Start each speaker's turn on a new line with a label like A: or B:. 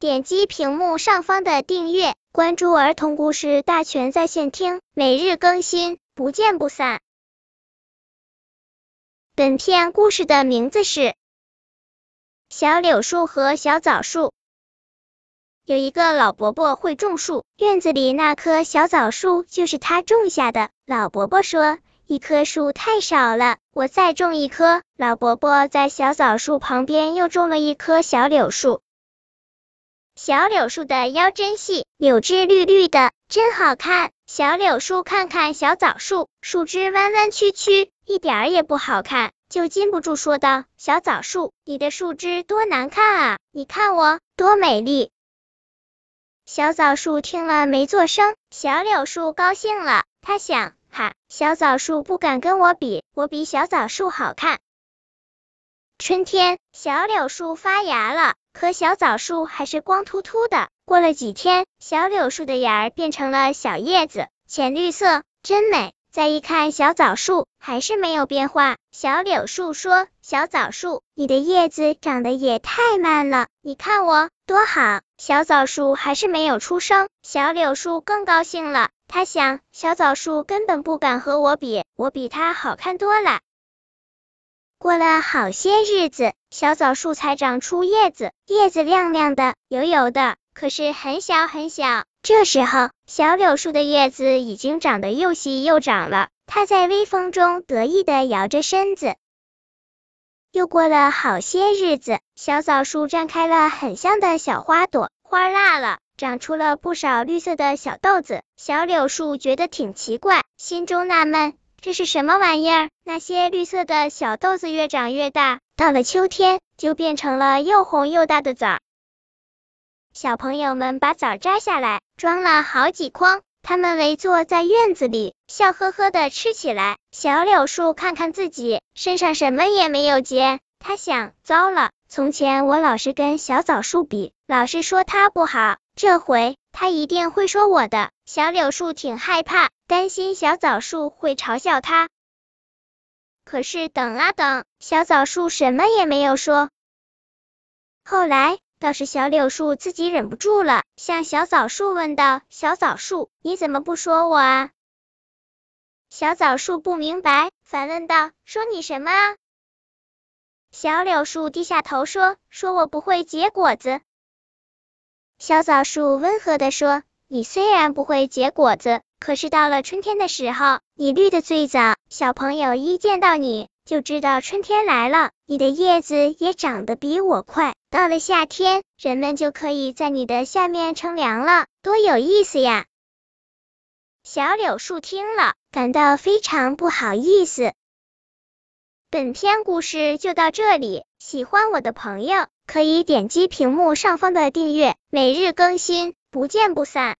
A: 点击屏幕上方的订阅，关注儿童故事大全在线听，每日更新，不见不散。本片故事的名字是《小柳树和小枣树》。有一个老伯伯会种树，院子里那棵小枣树就是他种下的。老伯伯说。一棵树太少了，我再种一棵。老伯伯在小枣树旁边又种了一棵小柳树。小柳树的腰真细，柳枝绿绿的，真好看。小柳树看看小枣树，树枝弯弯曲曲，一点儿也不好看，就禁不住说道：“小枣树，你的树枝多难看啊！你看我多美丽。”小枣树听了没做声，小柳树高兴了，他想。哈，小枣树不敢跟我比，我比小枣树好看。春天，小柳树发芽了，可小枣树还是光秃秃的。过了几天，小柳树的芽儿变成了小叶子，浅绿色，真美。再一看，小枣树还是没有变化。小柳树说：“小枣树，你的叶子长得也太慢了，你看我多好。”小枣树还是没有出声，小柳树更高兴了。他想，小枣树根本不敢和我比，我比它好看多了。过了好些日子，小枣树才长出叶子，叶子亮亮的、油油的，可是很小很小。这时候，小柳树的叶子已经长得又细又长了，它在微风中得意的摇着身子。又过了好些日子，小枣树绽开了很香的小花朵，花辣了。长出了不少绿色的小豆子，小柳树觉得挺奇怪，心中纳闷，这是什么玩意儿？那些绿色的小豆子越长越大，到了秋天就变成了又红又大的枣。小朋友们把枣摘下来，装了好几筐，他们围坐在院子里，笑呵呵的吃起来。小柳树看看自己身上什么也没有结，他想，糟了，从前我老是跟小枣树比，老是说它不好。这回他一定会说我的。小柳树挺害怕，担心小枣树会嘲笑他。可是等啊等，小枣树什么也没有说。后来倒是小柳树自己忍不住了，向小枣树问道：“小枣树，你怎么不说我啊？”小枣树不明白，反问道：“说你什么啊？”小柳树低下头说：“说我不会结果子。”小枣树温和的说：“你虽然不会结果子，可是到了春天的时候，你绿的最早。小朋友一见到你就知道春天来了。你的叶子也长得比我快，到了夏天，人们就可以在你的下面乘凉了，多有意思呀！”小柳树听了，感到非常不好意思。本篇故事就到这里，喜欢我的朋友可以点击屏幕上方的订阅，每日更新，不见不散。